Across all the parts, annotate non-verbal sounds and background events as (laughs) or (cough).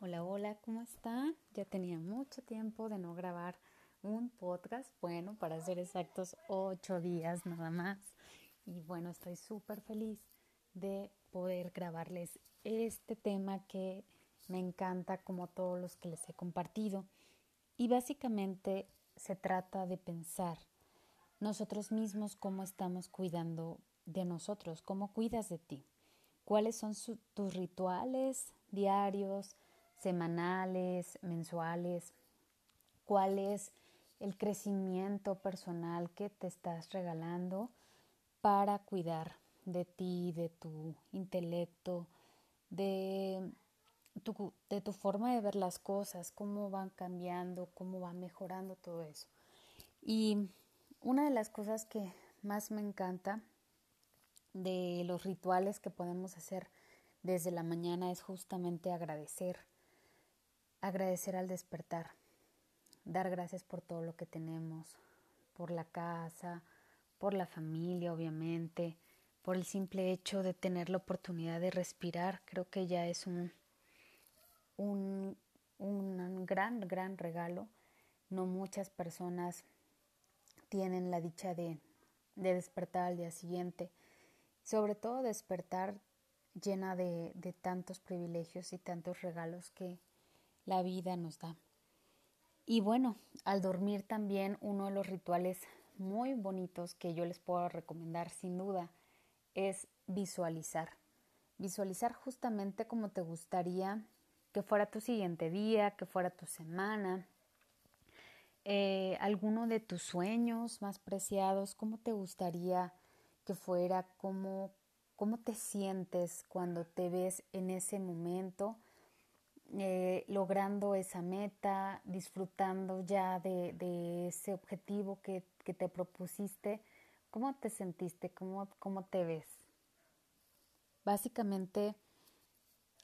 Hola, hola, ¿cómo están? Ya tenía mucho tiempo de no grabar un podcast, bueno, para ser exactos, ocho días nada más. Y bueno, estoy súper feliz de poder grabarles este tema que me encanta como todos los que les he compartido. Y básicamente se trata de pensar nosotros mismos cómo estamos cuidando de nosotros, cómo cuidas de ti, cuáles son tus rituales diarios, semanales, mensuales, cuál es el crecimiento personal que te estás regalando para cuidar de ti, de tu intelecto, de tu, forma de ver las cosas, cómo van cambiando, cómo va mejorando todo eso. Y una de las cosas que más me encanta de los rituales que podemos hacer desde la mañana es justamente agradecer agradecer al despertar, dar gracias por todo lo que tenemos, por la casa, por la familia, obviamente, por el simple hecho de tener la oportunidad de respirar, creo que ya es un, un, un gran, gran regalo. No muchas personas tienen la dicha de, de despertar al día siguiente, sobre todo despertar llena de, de tantos privilegios y tantos regalos que, la vida nos da. Y bueno, al dormir también uno de los rituales muy bonitos que yo les puedo recomendar sin duda es visualizar. Visualizar justamente como te gustaría que fuera tu siguiente día, que fuera tu semana, eh, alguno de tus sueños más preciados, cómo te gustaría que fuera, cómo, cómo te sientes cuando te ves en ese momento eh, logrando esa meta, disfrutando ya de, ese objetivo que, te propusiste, ¿cómo te sentiste? ¿Cómo, ¿Cómo te ves? Básicamente,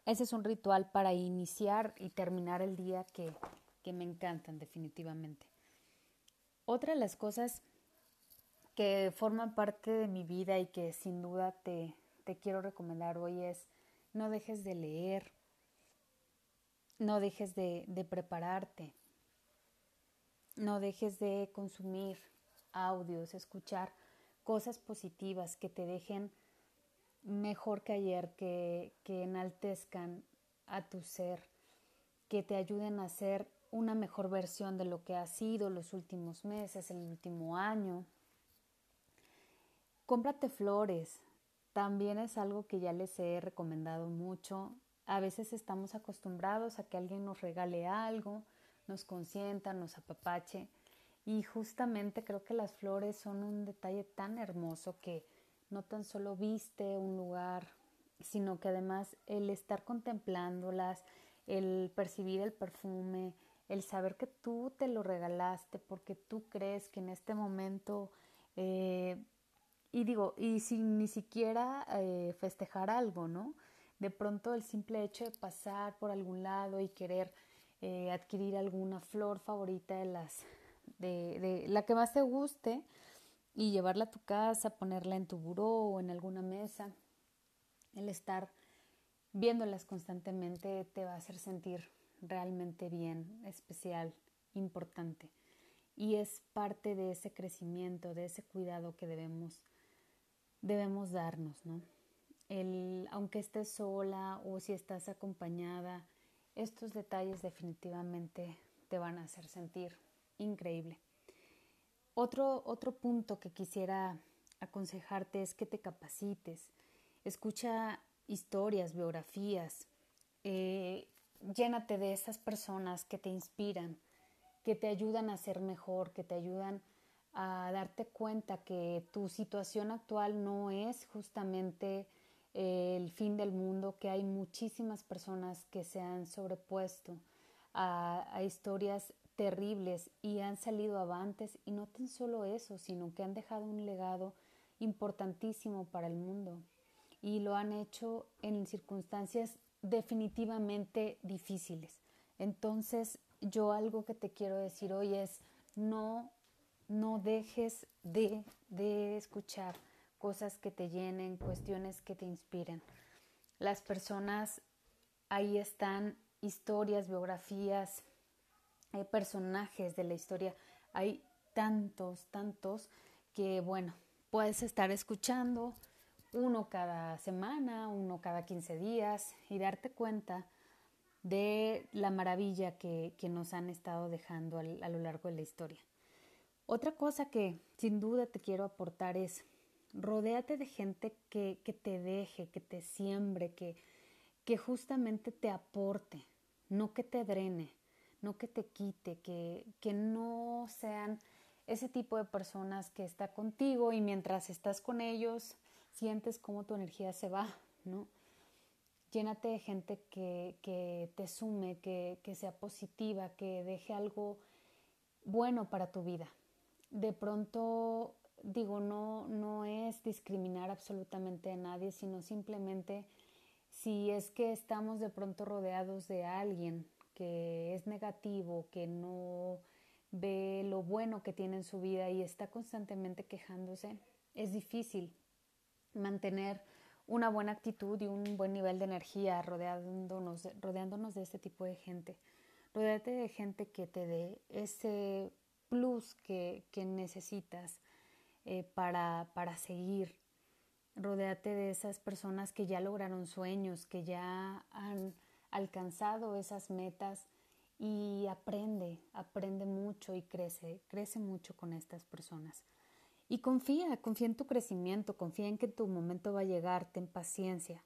ese es un ritual para iniciar y terminar el día que, que me encantan definitivamente. Otra de las cosas que forman parte de mi vida y que sin duda te, te quiero recomendar hoy es no dejes de leer, no dejes de, prepararte. No dejes de consumir audios, escuchar cosas positivas que te dejen mejor que ayer, que, que enaltezcan a tu ser, que te ayuden a ser una mejor versión de lo que ha sido los últimos meses, el último año. Cómprate flores. También es algo que ya les he recomendado mucho. A veces estamos acostumbrados a que alguien nos regale algo, nos consienta, nos apapache. Y justamente creo que las flores son un detalle tan hermoso que no tan solo viste un lugar, sino que además el estar contemplándolas, el percibir el perfume, el saber que tú te lo regalaste porque tú crees que en este momento, eh, y digo, y sin ni siquiera eh, festejar algo, ¿no? De pronto el simple hecho de pasar por algún lado y querer eh, adquirir alguna flor favorita de las de, de, la que más te guste y llevarla a tu casa, ponerla en tu buró o en alguna mesa, el estar viéndolas constantemente te va a hacer sentir realmente bien, especial, importante. Y es parte de ese crecimiento, de ese cuidado que debemos, debemos darnos, ¿no? Aunque estés sola o si estás acompañada, estos detalles definitivamente te van a hacer sentir increíble. Otro, otro punto que quisiera aconsejarte es que te capacites, escucha historias, biografías, eh, llénate de esas personas que te inspiran, que te ayudan a ser mejor, que te ayudan a darte cuenta que tu situación actual no es justamente el fin del mundo, que hay muchísimas personas que se han sobrepuesto a, historias terribles y han salido avantes y no tan solo eso, sino que han dejado un legado importantísimo para el mundo y lo han hecho en circunstancias definitivamente difíciles. Entonces, yo algo que te quiero decir hoy es no no dejes de, de escuchar cosas que te llenen, cuestiones que te inspiren. Las personas ahí están historias, biografías, hay personajes de la historia, hay tantos, tantos que bueno, puedes estar escuchando uno cada semana, uno cada 15 días y darte cuenta de la maravilla que, nos han estado dejando a lo largo de la historia. Otra cosa que sin duda te quiero aportar es rodéate de gente que, que te deje, que te siembre, que, que justamente te aporte, no que te drene, no que te quite, que, que no sean ese tipo de personas que está contigo y mientras estás con ellos sientes cómo tu energía se va, ¿no? Llénate de gente que, que te sume, que, que sea positiva, que deje algo bueno para tu vida. De pronto, digo, no, no es discriminar absolutamente a nadie, sino simplemente si es que estamos de pronto rodeados de alguien que es negativo, que no ve lo bueno que tiene en su vida y está constantemente quejándose, es difícil mantener una buena actitud y un buen nivel de energía rodeándonos, rodeándonos de este tipo de gente. Rodeate de gente que te dé ese plus que, que necesitas eh, para, para seguir. Rodéate de esas personas que ya lograron sueños, que ya han alcanzado esas metas y aprende, aprende mucho y crece, crece mucho con estas personas. Y confía, confía en tu crecimiento, confía en que tu momento va a llegar, ten paciencia.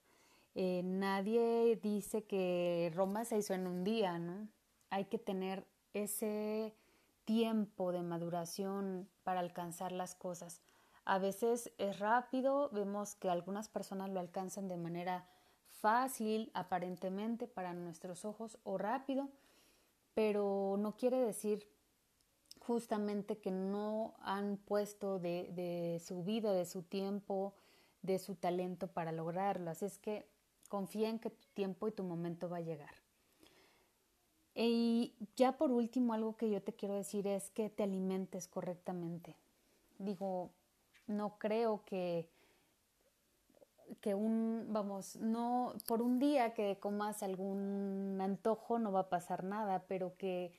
Eh, nadie dice que Roma se hizo en un día, ¿no? Hay que tener ese tiempo de maduración para alcanzar las cosas. A veces es rápido, vemos que algunas personas lo alcanzan de manera fácil, aparentemente para nuestros ojos, o rápido, pero no quiere decir justamente que no han puesto de, de, su vida, de su tiempo, de su talento para lograrlo. Así es que confía en que tu tiempo y tu momento va a llegar. Y ya por último, algo que yo te quiero decir es que te alimentes correctamente. Digo, no creo que que un, vamos, no, por un día que comas algún antojo no va a pasar nada, pero que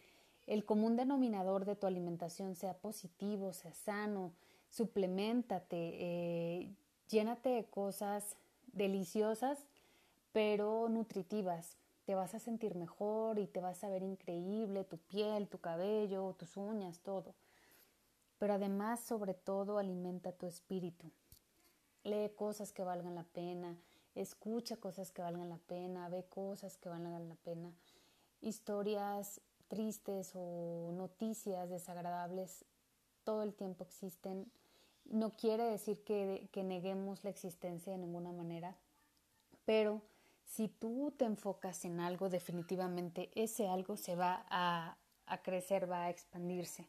el común denominador de tu alimentación sea positivo, sea sano, suplementate, eh, llénate de cosas deliciosas, pero nutritivas. Te vas a sentir mejor y te vas a ver increíble, tu piel, tu cabello, tus uñas, todo. Pero además, sobre todo, alimenta tu espíritu lee cosas que valgan la pena, escucha cosas que valgan la pena, ve cosas que valgan la pena. Historias tristes o noticias desagradables todo el tiempo existen. No quiere decir que, que neguemos la existencia de ninguna manera, pero si tú te enfocas en algo, definitivamente ese algo se va a, a crecer, va a expandirse.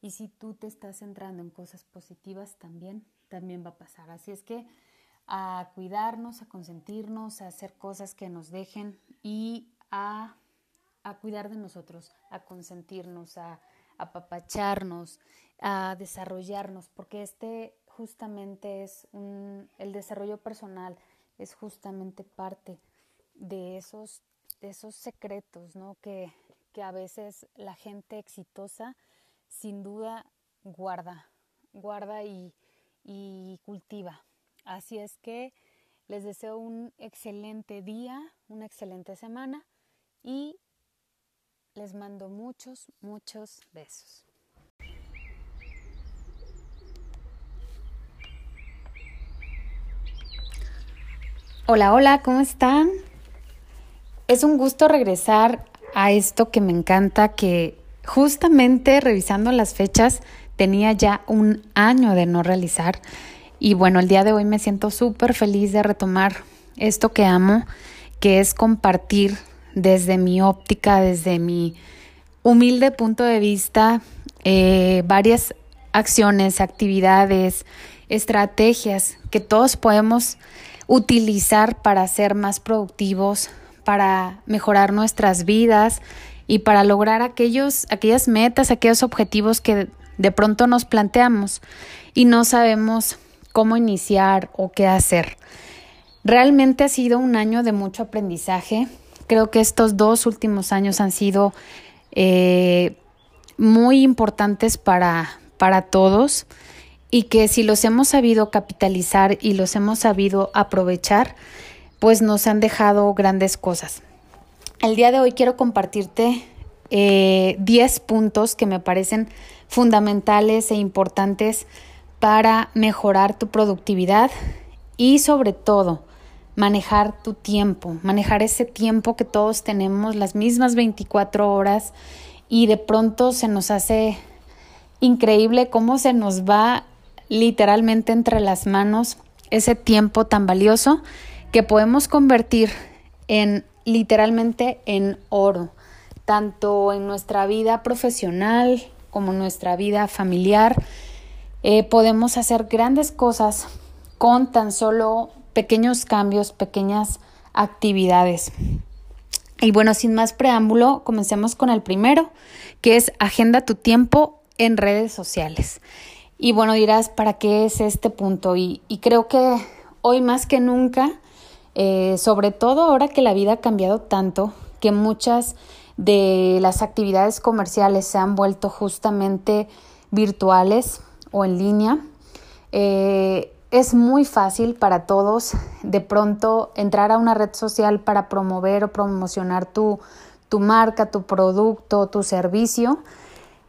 Y si tú te estás centrando en cosas positivas también, también va a pasar. Así es que a cuidarnos, a consentirnos, a hacer cosas que nos dejen y a, a cuidar de nosotros, a consentirnos, a apapacharnos, a desarrollarnos, porque este justamente es un, el desarrollo personal, es justamente parte de esos, esos secretos, ¿no? Que, que a veces la gente exitosa sin duda guarda, guarda y, y cultiva. Así es que les deseo un excelente día, una excelente semana y les mando muchos, muchos besos. Hola, hola, ¿cómo están? Es un gusto regresar a esto que me encanta, que justamente revisando las fechas tenía ya un año de no realizar. Y bueno, el día de hoy me siento súper feliz de retomar esto que amo, que es compartir desde mi óptica, desde mi humilde punto de vista, eh, varias acciones, actividades, estrategias que todos podemos utilizar para ser más productivos, para mejorar nuestras vidas y para lograr aquellos, aquellas metas, aquellos objetivos que de pronto nos planteamos y no sabemos cómo iniciar o qué hacer. Realmente ha sido un año de mucho aprendizaje. Creo que estos dos últimos años han sido eh, muy importantes para, para todos y que si los hemos sabido capitalizar y los hemos sabido aprovechar, pues nos han dejado grandes cosas. El día de hoy quiero compartirte 10 eh, puntos que me parecen fundamentales e importantes para mejorar tu productividad y sobre todo manejar tu tiempo, manejar ese tiempo que todos tenemos, las mismas 24 horas y de pronto se nos hace increíble cómo se nos va literalmente entre las manos ese tiempo tan valioso que podemos convertir en literalmente en oro, tanto en nuestra vida profesional como en nuestra vida familiar. Eh, podemos hacer grandes cosas con tan solo pequeños cambios, pequeñas actividades. Y bueno, sin más preámbulo, comencemos con el primero, que es agenda tu tiempo en redes sociales. Y bueno, dirás, ¿para qué es este punto? Y, creo que hoy más que nunca, eh, sobre todo ahora que la vida ha cambiado tanto, que muchas de las actividades comerciales se han vuelto justamente virtuales o en línea, eh, es muy fácil para todos de pronto entrar a una red social para promover o promocionar tu, tu marca, tu producto, tu servicio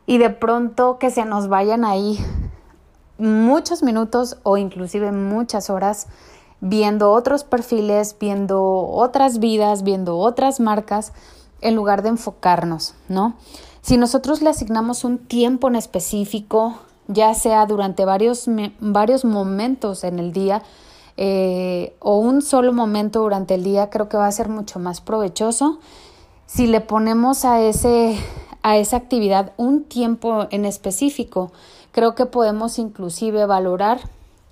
y de pronto que se nos vayan ahí muchos minutos o inclusive muchas horas viendo otros perfiles, viendo otras vidas, viendo otras marcas, en lugar de enfocarnos, ¿no? Si nosotros le asignamos un tiempo en específico, ya sea durante varios, varios momentos en el día eh, o un solo momento durante el día, creo que va a ser mucho más provechoso. Si le ponemos a, ese, a esa actividad un tiempo en específico, creo que podemos inclusive valorar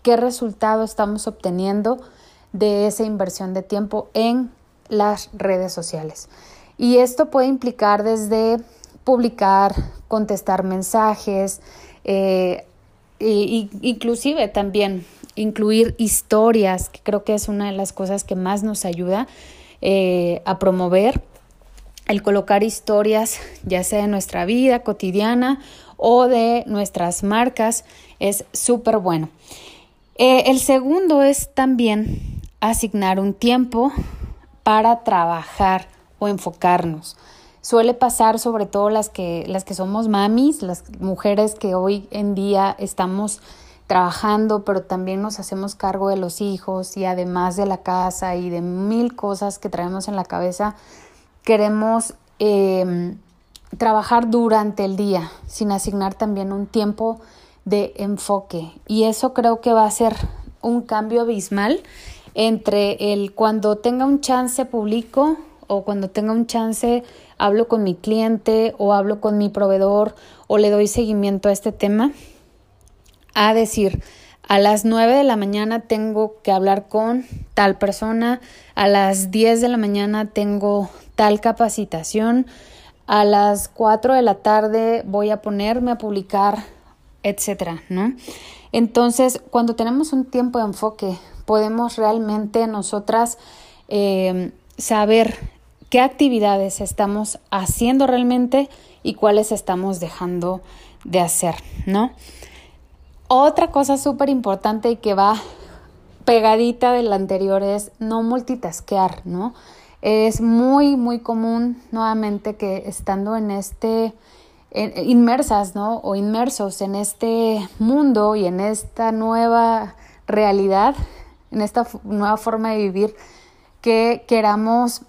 qué resultado estamos obteniendo de esa inversión de tiempo en las redes sociales. Y esto puede implicar desde publicar, contestar mensajes, eh, inclusive también incluir historias, que creo que es una de las cosas que más nos ayuda eh, a promover el colocar historias, ya sea de nuestra vida cotidiana o de nuestras marcas, es súper bueno. Eh, el segundo es también asignar un tiempo para trabajar o enfocarnos. Suele pasar sobre todo las que, las que somos mamis, las mujeres que hoy en día estamos trabajando, pero también nos hacemos cargo de los hijos y además de la casa y de mil cosas que traemos en la cabeza, queremos em, trabajar durante el día sin asignar también un tiempo de enfoque. Y eso creo que va a ser un cambio abismal entre el cuando tenga un chance publico o cuando tenga un chance hablo con mi cliente o hablo con mi proveedor o le doy seguimiento a este tema, a decir, a las 9 de la mañana tengo que hablar con tal persona, a las 10 de la mañana tengo tal capacitación, a las 4 de la tarde voy a ponerme a publicar, etcétera, ¿no? Entonces, cuando tenemos un tiempo de enfoque, podemos realmente nosotras eh, saber qué actividades estamos haciendo realmente y cuáles estamos dejando de hacer, ¿no? Otra cosa súper importante y que va pegadita de la anterior es no multitasquear, ¿no? Es muy, muy común nuevamente que estando en este, inmersas, ¿no? O inmersos en este mundo y en esta nueva realidad, en esta nueva forma de vivir, que queramos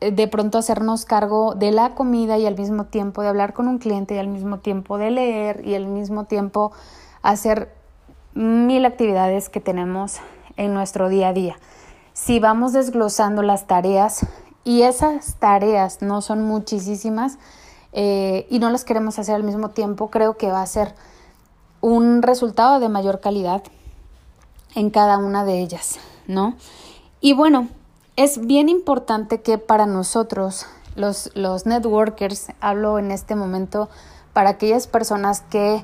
de pronto hacernos cargo de la comida y al mismo tiempo de hablar con un cliente y al mismo tiempo de leer y al mismo tiempo hacer mil actividades que tenemos en nuestro día a día. Si vamos desglosando las tareas y esas tareas no son muchísimas eh, y no las queremos hacer al mismo tiempo, creo que va a ser un resultado de mayor calidad en cada una de ellas, ¿no? Y bueno, es bien importante que para nosotros, los, los networkers, hablo en este momento para aquellas personas que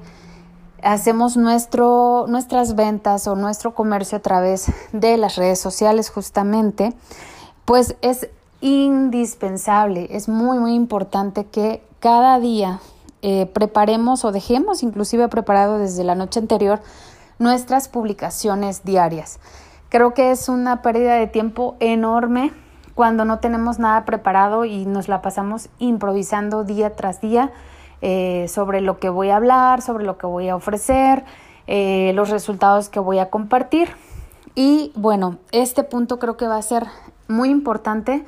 hacemos nuestro, nuestras ventas o nuestro comercio a través de las redes sociales justamente, pues es indispensable, es muy, muy importante que cada día eh, preparemos o dejemos inclusive preparado desde la noche anterior nuestras publicaciones diarias. Creo que es una pérdida de tiempo enorme cuando no tenemos nada preparado y nos la pasamos improvisando día tras día eh, sobre lo que voy a hablar, sobre lo que voy a ofrecer, eh, los resultados que voy a compartir. Y bueno, este punto creo que va a ser muy importante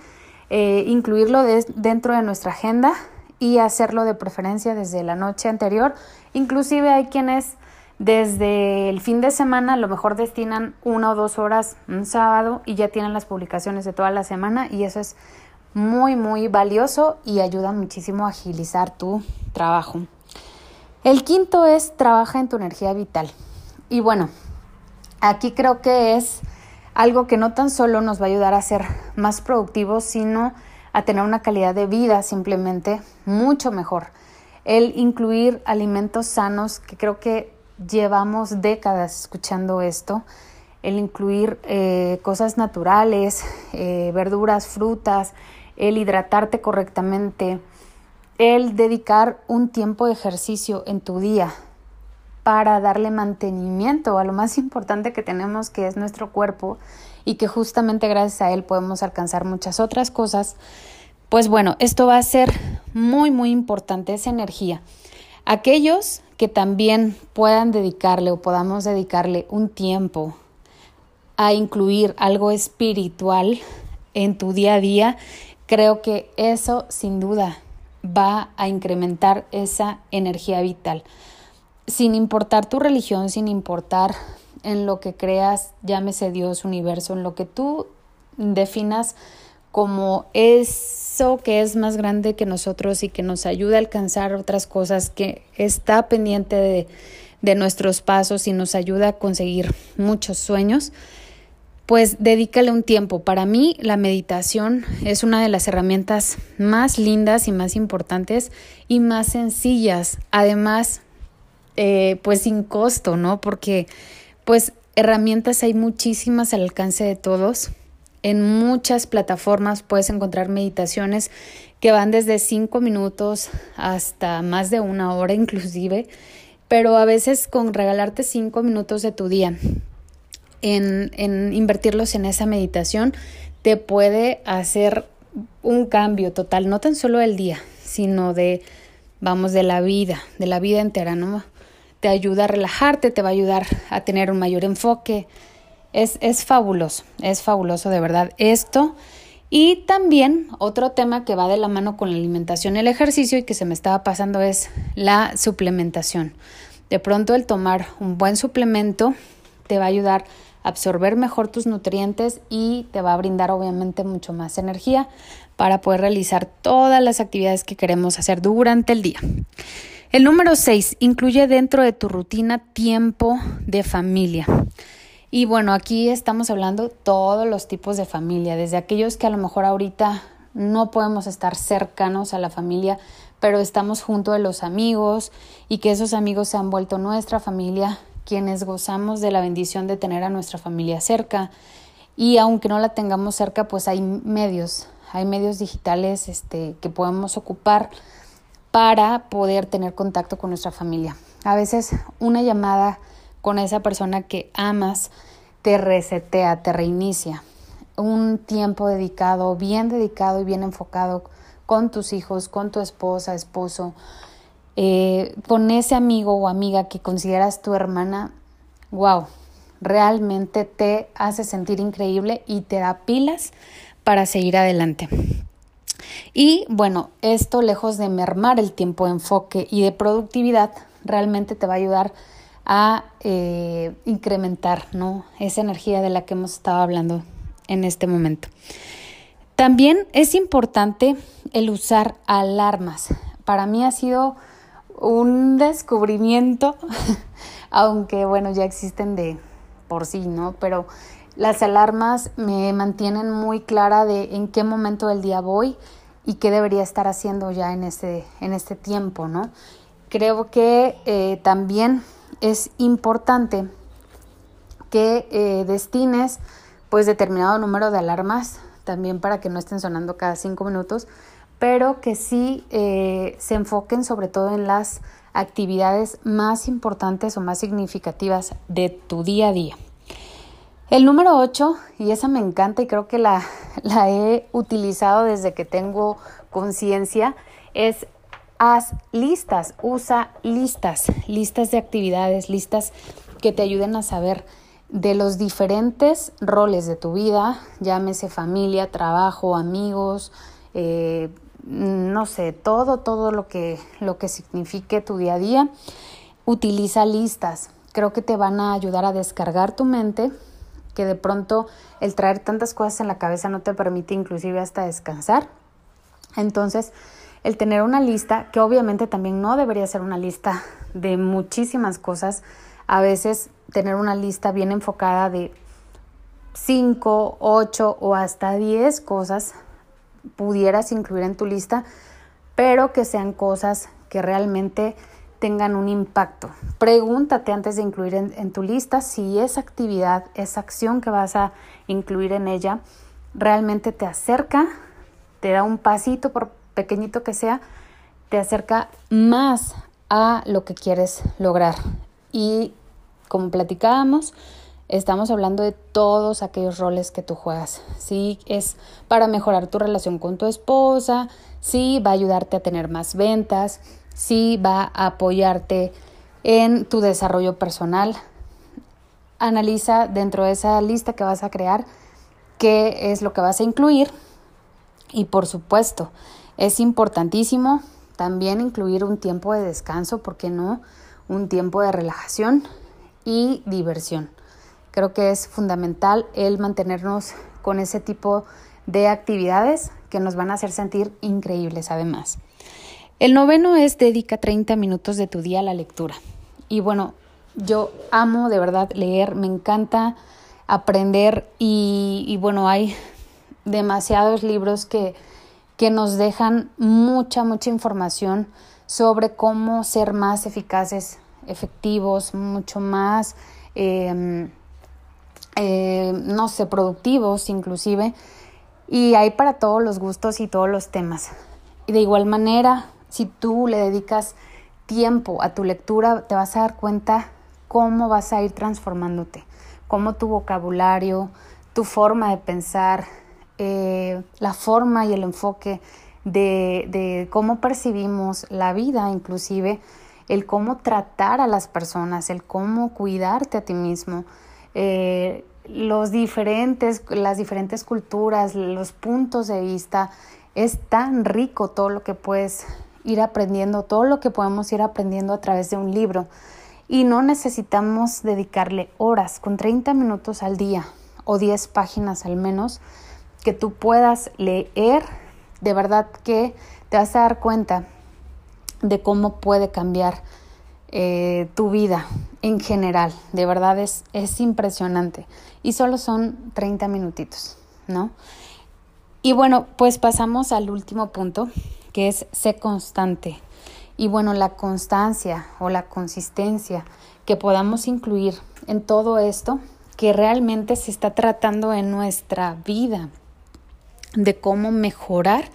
eh, incluirlo dentro de nuestra agenda y hacerlo de preferencia desde la noche anterior. Inclusive hay quienes desde el fin de semana a lo mejor destinan una o dos horas un sábado y ya tienen las publicaciones de toda la semana y eso es muy muy valioso y ayuda muchísimo a agilizar tu trabajo. El quinto es trabaja en tu energía vital. Y bueno, aquí creo que es algo que no tan solo nos va a ayudar a ser más productivos, sino a tener una calidad de vida simplemente mucho mejor. El incluir alimentos sanos, que creo que llevamos décadas escuchando esto, el incluir eh, cosas naturales, eh, verduras, frutas, el hidratarte correctamente, el dedicar un tiempo de ejercicio en tu día para darle mantenimiento a lo más importante que tenemos que es nuestro cuerpo y que justamente gracias a él podemos alcanzar muchas otras cosas, pues bueno, esto va a ser muy muy importante, esa energía. Aquellos que también puedan dedicarle o podamos dedicarle un tiempo a incluir algo espiritual en tu día a día, creo que eso sin duda va a incrementar esa energía vital. Sin importar tu religión, sin importar en lo que creas, llámese Dios, universo, en lo que tú definas como eso que es más grande que nosotros y que nos ayuda a alcanzar otras cosas, que está pendiente de, de nuestros pasos y nos ayuda a conseguir muchos sueños, pues dedícale un tiempo. Para mí la meditación es una de las herramientas más lindas y más importantes y más sencillas. Además, eh, pues sin costo, ¿no? Porque pues herramientas hay muchísimas al alcance de todos. En muchas plataformas puedes encontrar meditaciones que van desde cinco minutos hasta más de una hora inclusive, pero a veces con regalarte cinco minutos de tu día en, en invertirlos en esa meditación te puede hacer un cambio total, no tan solo del día, sino de, vamos, de la vida, de la vida entera, ¿no? Te ayuda a relajarte, te va a ayudar a tener un mayor enfoque. Es, es fabuloso, es fabuloso de verdad esto. Y también otro tema que va de la mano con la alimentación y el ejercicio y que se me estaba pasando es la suplementación. De pronto el tomar un buen suplemento te va a ayudar absorber mejor tus nutrientes y te va a brindar obviamente mucho más energía para poder realizar todas las actividades que queremos hacer durante el día. El número 6 incluye dentro de tu rutina tiempo de familia. Y bueno, aquí estamos hablando todos los tipos de familia, desde aquellos que a lo mejor ahorita no podemos estar cercanos a la familia, pero estamos junto de los amigos y que esos amigos se han vuelto nuestra familia quienes gozamos de la bendición de tener a nuestra familia cerca y aunque no la tengamos cerca, pues hay medios, hay medios digitales este, que podemos ocupar para poder tener contacto con nuestra familia. A veces una llamada con esa persona que amas te resetea, te reinicia. Un tiempo dedicado, bien dedicado y bien enfocado con tus hijos, con tu esposa, esposo, eh, con ese amigo o amiga que consideras tu hermana, wow, realmente te hace sentir increíble y te da pilas para seguir adelante. Y bueno, esto lejos de mermar el tiempo de enfoque y de productividad, realmente te va a ayudar a eh, incrementar ¿no? esa energía de la que hemos estado hablando en este momento. También es importante el usar alarmas. Para mí ha sido un descubrimiento, (laughs) aunque bueno, ya existen de por sí, ¿no? Pero las alarmas me mantienen muy clara de en qué momento del día voy y qué debería estar haciendo ya en este, en este tiempo, ¿no? Creo que eh, también es importante que eh, destines pues determinado número de alarmas también para que no estén sonando cada cinco minutos, pero que sí eh, se enfoquen sobre todo en las actividades más importantes o más significativas de tu día a día. El número 8, y esa me encanta y creo que (laughs) la, he utilizado desde que tengo conciencia, es haz listas, usa listas, listas de actividades, listas que te ayuden a saber de los diferentes roles de tu vida, llámese familia, trabajo, amigos, eh, no sé, todo, todo lo que, lo que signifique tu día a día. Utiliza listas. Creo que te van a ayudar a descargar tu mente, que de pronto el traer tantas cosas en la cabeza no te permite inclusive hasta descansar. Entonces, el tener una lista, que obviamente también no debería ser una lista de muchísimas cosas, a veces tener una lista bien enfocada de 5, 8 o hasta 10 cosas pudieras incluir en tu lista, pero que sean cosas que realmente tengan un impacto. Pregúntate antes de incluir en, tu lista si esa actividad, esa acción que vas a incluir en ella, realmente te acerca, te da un pasito, por pequeñito que sea, te acerca más a lo que quieres lograr. Y como platicábamos, estamos hablando de todos aquellos roles que tú juegas. Si es para mejorar tu relación con tu esposa, si va a ayudarte a tener más ventas, si va a apoyarte en tu desarrollo personal. Analiza dentro de esa lista que vas a crear qué es lo que vas a incluir y por supuesto es importantísimo también incluir un tiempo de descanso, ¿por qué no? Un tiempo de relajación y diversión. Creo que es fundamental el mantenernos con ese tipo de actividades que nos van a hacer sentir increíbles además. El noveno es dedica 30 minutos de tu día a la lectura. Y bueno, yo amo de verdad leer, me encanta aprender y, bueno, hay demasiados libros que, que nos dejan mucha, mucha información sobre cómo ser más eficaces efectivos, mucho más, em, eh, no sé, productivos inclusive. Y hay para todos los gustos y todos los temas. Y de igual manera, si tú le dedicas tiempo a tu lectura, te vas a dar cuenta cómo vas a ir transformándote, cómo tu vocabulario, tu forma de pensar, eh, la forma y el enfoque de, cómo percibimos la vida inclusive el cómo tratar a las personas, el cómo cuidarte a ti mismo, eh, los diferentes, las diferentes culturas, los puntos de vista. Es tan rico todo lo que puedes ir aprendiendo, todo lo que podemos ir aprendiendo a través de un libro. Y no necesitamos dedicarle horas, con 30 minutos al día o 10 páginas al menos, que tú puedas leer, de verdad que te vas a dar cuenta de cómo puede cambiar eh, tu vida en general. De verdad es, es impresionante. Y solo son 30 minutitos, ¿no? Y bueno, pues pasamos al último punto, que es ser constante. Y bueno, la constancia o la consistencia que podamos incluir en todo esto que realmente se está tratando en nuestra vida, de cómo mejorar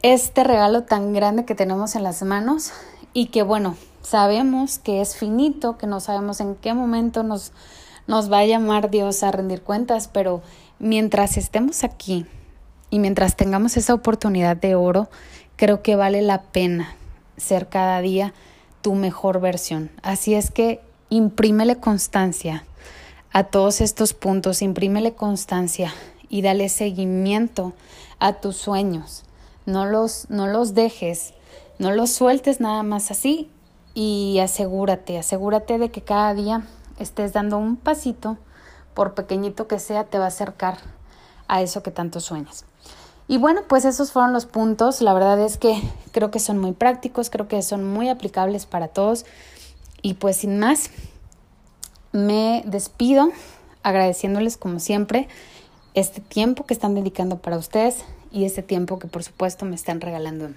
este regalo tan grande que tenemos en las manos y que bueno, sabemos que es finito, que no sabemos en qué momento nos, nos va a llamar Dios a rendir cuentas, pero mientras estemos aquí y mientras tengamos esa oportunidad de oro, creo que vale la pena ser cada día tu mejor versión. Así es que imprímele constancia a todos estos puntos, imprímele constancia y dale seguimiento a tus sueños no los, no los dejes, no los sueltes nada más así y asegúrate, asegúrate de que cada día estés dando un pasito, por pequeñito que sea, te va a acercar a eso que tanto sueñas. Y bueno, pues esos fueron los puntos. La verdad es que creo que son muy prácticos, creo que son muy aplicables para todos. Y pues sin más, me despido agradeciéndoles como siempre este tiempo que están dedicando para ustedes y ese tiempo que por supuesto me están regalando a mí.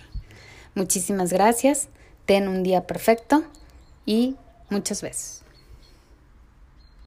Muchísimas gracias, ten un día perfecto y muchas besos.